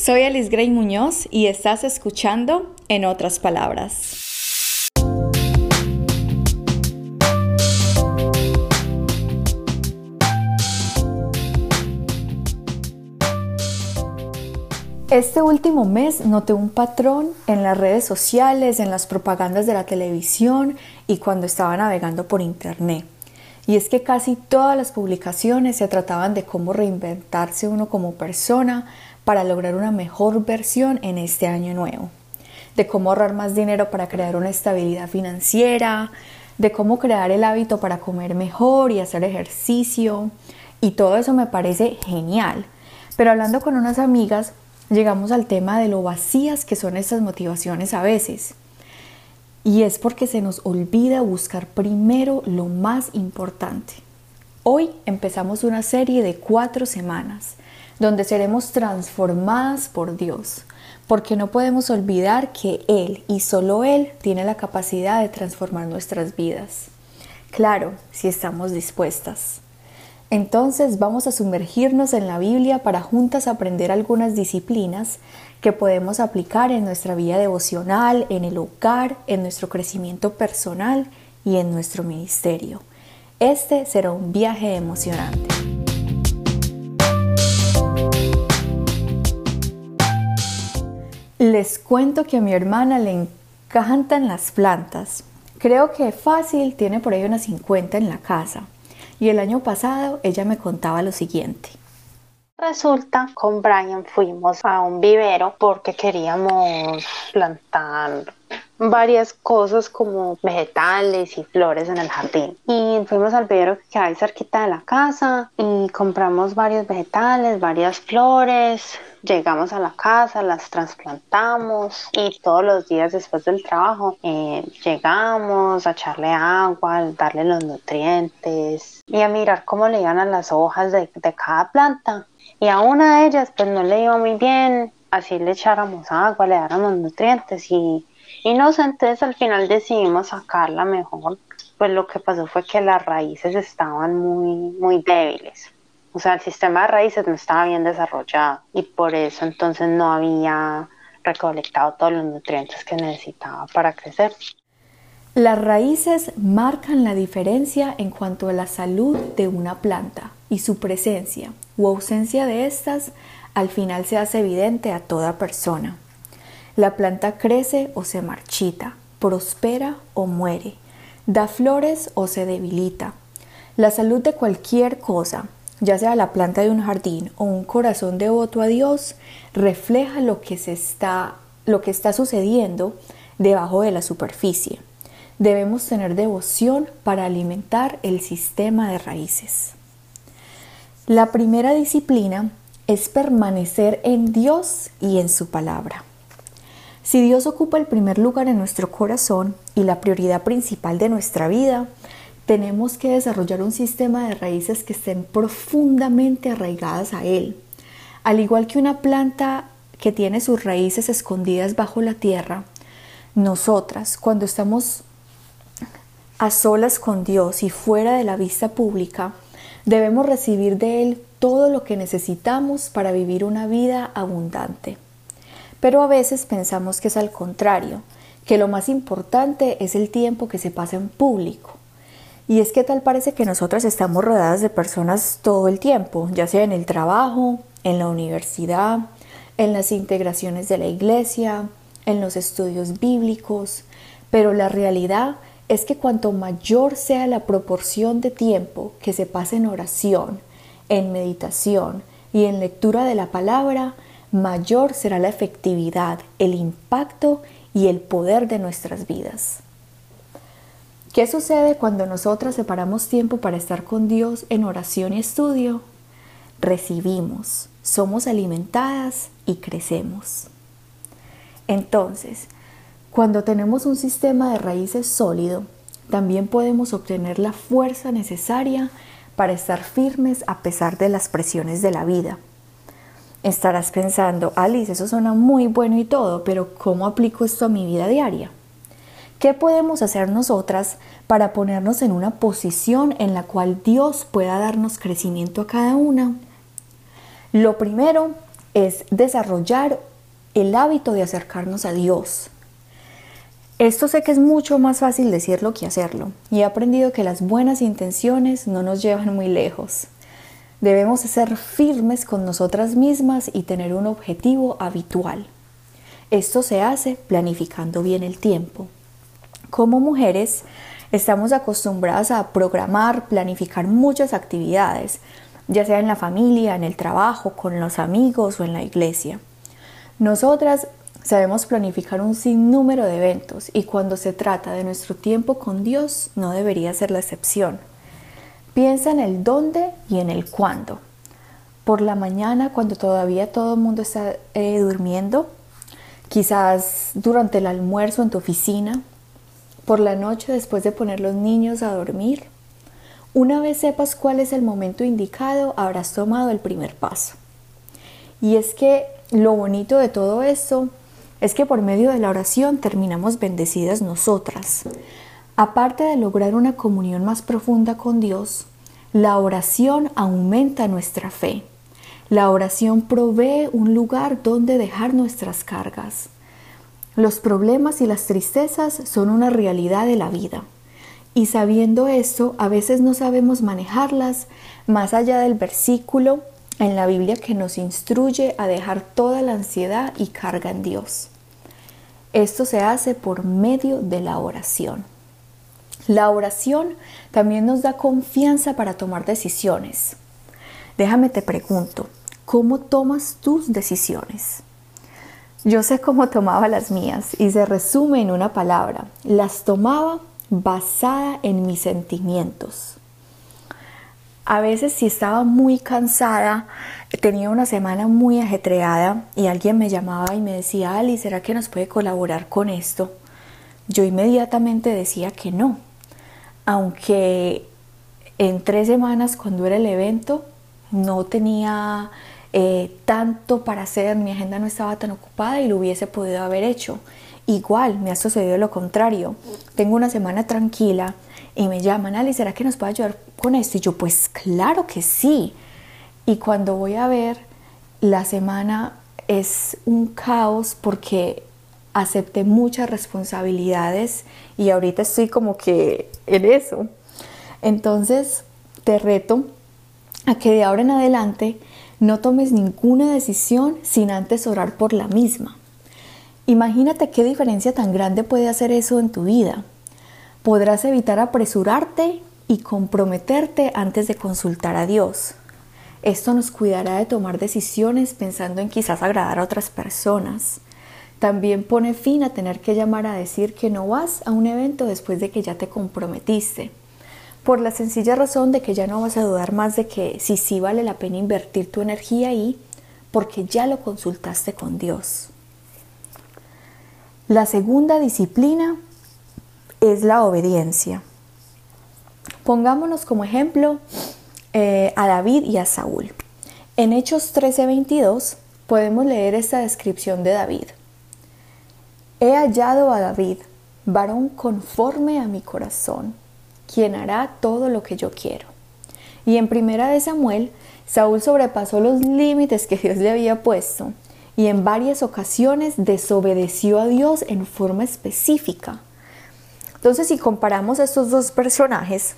soy Alice Gray Muñoz y estás escuchando En otras palabras. Este último mes noté un patrón en las redes sociales, en las propagandas de la televisión y cuando estaba navegando por internet. Y es que casi todas las publicaciones se trataban de cómo reinventarse uno como persona para lograr una mejor versión en este año nuevo. De cómo ahorrar más dinero para crear una estabilidad financiera, de cómo crear el hábito para comer mejor y hacer ejercicio. Y todo eso me parece genial. Pero hablando con unas amigas, llegamos al tema de lo vacías que son estas motivaciones a veces. Y es porque se nos olvida buscar primero lo más importante. Hoy empezamos una serie de cuatro semanas donde seremos transformadas por Dios, porque no podemos olvidar que Él y solo Él tiene la capacidad de transformar nuestras vidas. Claro, si estamos dispuestas. Entonces vamos a sumergirnos en la Biblia para juntas aprender algunas disciplinas que podemos aplicar en nuestra vida devocional, en el hogar, en nuestro crecimiento personal y en nuestro ministerio. Este será un viaje emocionante. Les cuento que a mi hermana le encantan las plantas. Creo que fácil tiene por ahí unas 50 en la casa. Y el año pasado ella me contaba lo siguiente. Resulta, con Brian fuimos a un vivero porque queríamos plantar varias cosas como vegetales y flores en el jardín. Y fuimos al vivero que hay cerquita de la casa y compramos varios vegetales, varias flores, llegamos a la casa, las trasplantamos y todos los días después del trabajo eh, llegamos a echarle agua, a darle los nutrientes y a mirar cómo le iban a las hojas de, de cada planta. Y a una de ellas pues no le iba muy bien, así le echáramos agua, le dáramos nutrientes y, y no sé, entonces al final decidimos sacarla mejor. Pues lo que pasó fue que las raíces estaban muy, muy débiles. O sea, el sistema de raíces no estaba bien desarrollado y por eso entonces no había recolectado todos los nutrientes que necesitaba para crecer. Las raíces marcan la diferencia en cuanto a la salud de una planta y su presencia o ausencia de estas al final se hace evidente a toda persona. La planta crece o se marchita, prospera o muere, da flores o se debilita. La salud de cualquier cosa, ya sea la planta de un jardín o un corazón devoto a Dios, refleja lo que, se está, lo que está sucediendo debajo de la superficie. Debemos tener devoción para alimentar el sistema de raíces. La primera disciplina es permanecer en Dios y en su palabra. Si Dios ocupa el primer lugar en nuestro corazón y la prioridad principal de nuestra vida, tenemos que desarrollar un sistema de raíces que estén profundamente arraigadas a Él. Al igual que una planta que tiene sus raíces escondidas bajo la tierra, nosotras, cuando estamos a solas con Dios y fuera de la vista pública, debemos recibir de Él todo lo que necesitamos para vivir una vida abundante. Pero a veces pensamos que es al contrario, que lo más importante es el tiempo que se pasa en público. Y es que tal parece que nosotras estamos rodeadas de personas todo el tiempo, ya sea en el trabajo, en la universidad, en las integraciones de la iglesia, en los estudios bíblicos, pero la realidad es que cuanto mayor sea la proporción de tiempo que se pase en oración, en meditación y en lectura de la palabra, mayor será la efectividad, el impacto y el poder de nuestras vidas. ¿Qué sucede cuando nosotras separamos tiempo para estar con Dios en oración y estudio? Recibimos, somos alimentadas y crecemos. Entonces, cuando tenemos un sistema de raíces sólido, también podemos obtener la fuerza necesaria para estar firmes a pesar de las presiones de la vida. Estarás pensando, Alice, eso suena muy bueno y todo, pero ¿cómo aplico esto a mi vida diaria? ¿Qué podemos hacer nosotras para ponernos en una posición en la cual Dios pueda darnos crecimiento a cada una? Lo primero es desarrollar el hábito de acercarnos a Dios. Esto sé que es mucho más fácil decirlo que hacerlo, y he aprendido que las buenas intenciones no nos llevan muy lejos. Debemos ser firmes con nosotras mismas y tener un objetivo habitual. Esto se hace planificando bien el tiempo. Como mujeres, estamos acostumbradas a programar, planificar muchas actividades, ya sea en la familia, en el trabajo, con los amigos o en la iglesia. Nosotras sabemos planificar un sinnúmero de eventos y cuando se trata de nuestro tiempo con Dios no debería ser la excepción. Piensa en el dónde y en el cuándo. Por la mañana, cuando todavía todo el mundo está eh, durmiendo, quizás durante el almuerzo en tu oficina, por la noche después de poner los niños a dormir. Una vez sepas cuál es el momento indicado, habrás tomado el primer paso. Y es que lo bonito de todo esto es que por medio de la oración terminamos bendecidas nosotras. Aparte de lograr una comunión más profunda con Dios, la oración aumenta nuestra fe. La oración provee un lugar donde dejar nuestras cargas. Los problemas y las tristezas son una realidad de la vida. Y sabiendo esto, a veces no sabemos manejarlas más allá del versículo en la Biblia que nos instruye a dejar toda la ansiedad y carga en Dios. Esto se hace por medio de la oración. La oración también nos da confianza para tomar decisiones. Déjame te pregunto, ¿cómo tomas tus decisiones? Yo sé cómo tomaba las mías y se resume en una palabra. Las tomaba basada en mis sentimientos. A veces si estaba muy cansada, tenía una semana muy ajetreada y alguien me llamaba y me decía, Ali, ¿será que nos puede colaborar con esto? Yo inmediatamente decía que no, aunque en tres semanas cuando era el evento no tenía eh, tanto para hacer, mi agenda no estaba tan ocupada y lo hubiese podido haber hecho. Igual me ha sucedido lo contrario. Tengo una semana tranquila y me llaman, Ali, ¿será que nos puede ayudar con esto? Y yo, pues claro que sí. Y cuando voy a ver, la semana es un caos porque acepté muchas responsabilidades y ahorita estoy como que en eso. Entonces, te reto a que de ahora en adelante no tomes ninguna decisión sin antes orar por la misma. Imagínate qué diferencia tan grande puede hacer eso en tu vida. Podrás evitar apresurarte y comprometerte antes de consultar a Dios. Esto nos cuidará de tomar decisiones pensando en quizás agradar a otras personas. También pone fin a tener que llamar a decir que no vas a un evento después de que ya te comprometiste por la sencilla razón de que ya no vas a dudar más de que si sí vale la pena invertir tu energía ahí, porque ya lo consultaste con Dios. La segunda disciplina es la obediencia. Pongámonos como ejemplo eh, a David y a Saúl. En Hechos 13:22 podemos leer esta descripción de David. He hallado a David, varón conforme a mi corazón quien hará todo lo que yo quiero. Y en primera de Samuel, Saúl sobrepasó los límites que Dios le había puesto y en varias ocasiones desobedeció a Dios en forma específica. Entonces, si comparamos estos dos personajes,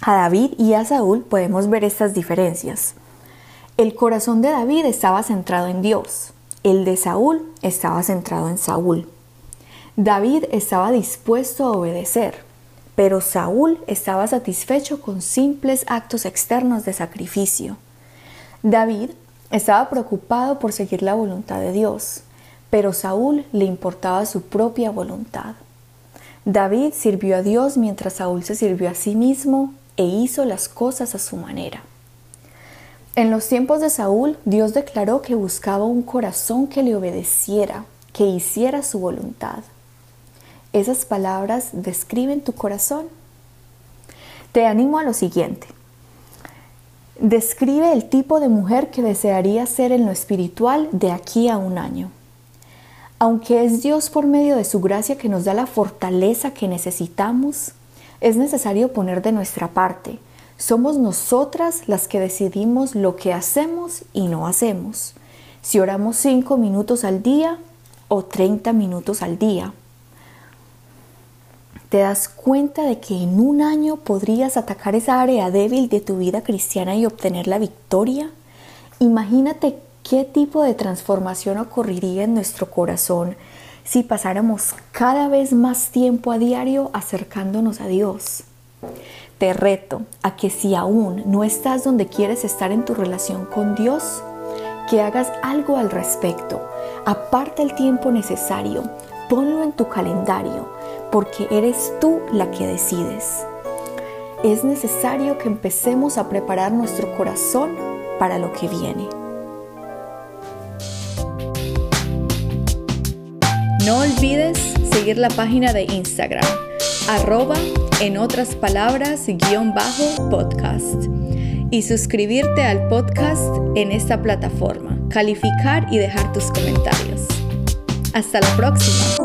a David y a Saúl, podemos ver estas diferencias. El corazón de David estaba centrado en Dios, el de Saúl estaba centrado en Saúl. David estaba dispuesto a obedecer, pero Saúl estaba satisfecho con simples actos externos de sacrificio. David estaba preocupado por seguir la voluntad de Dios, pero Saúl le importaba su propia voluntad. David sirvió a Dios mientras Saúl se sirvió a sí mismo e hizo las cosas a su manera. En los tiempos de Saúl, Dios declaró que buscaba un corazón que le obedeciera, que hiciera su voluntad. ¿Esas palabras describen tu corazón? Te animo a lo siguiente. Describe el tipo de mujer que desearía ser en lo espiritual de aquí a un año. Aunque es Dios por medio de su gracia que nos da la fortaleza que necesitamos, es necesario poner de nuestra parte. Somos nosotras las que decidimos lo que hacemos y no hacemos. Si oramos 5 minutos al día o 30 minutos al día. ¿Te das cuenta de que en un año podrías atacar esa área débil de tu vida cristiana y obtener la victoria? Imagínate qué tipo de transformación ocurriría en nuestro corazón si pasáramos cada vez más tiempo a diario acercándonos a Dios. Te reto a que si aún no estás donde quieres estar en tu relación con Dios, que hagas algo al respecto. Aparta el tiempo necesario, ponlo en tu calendario, porque eres tú la que decides. Es necesario que empecemos a preparar nuestro corazón para lo que viene. No olvides seguir la página de Instagram, arroba en otras palabras, guion bajo podcast. Y suscribirte al podcast en esta plataforma, calificar y dejar tus comentarios. Hasta la próxima.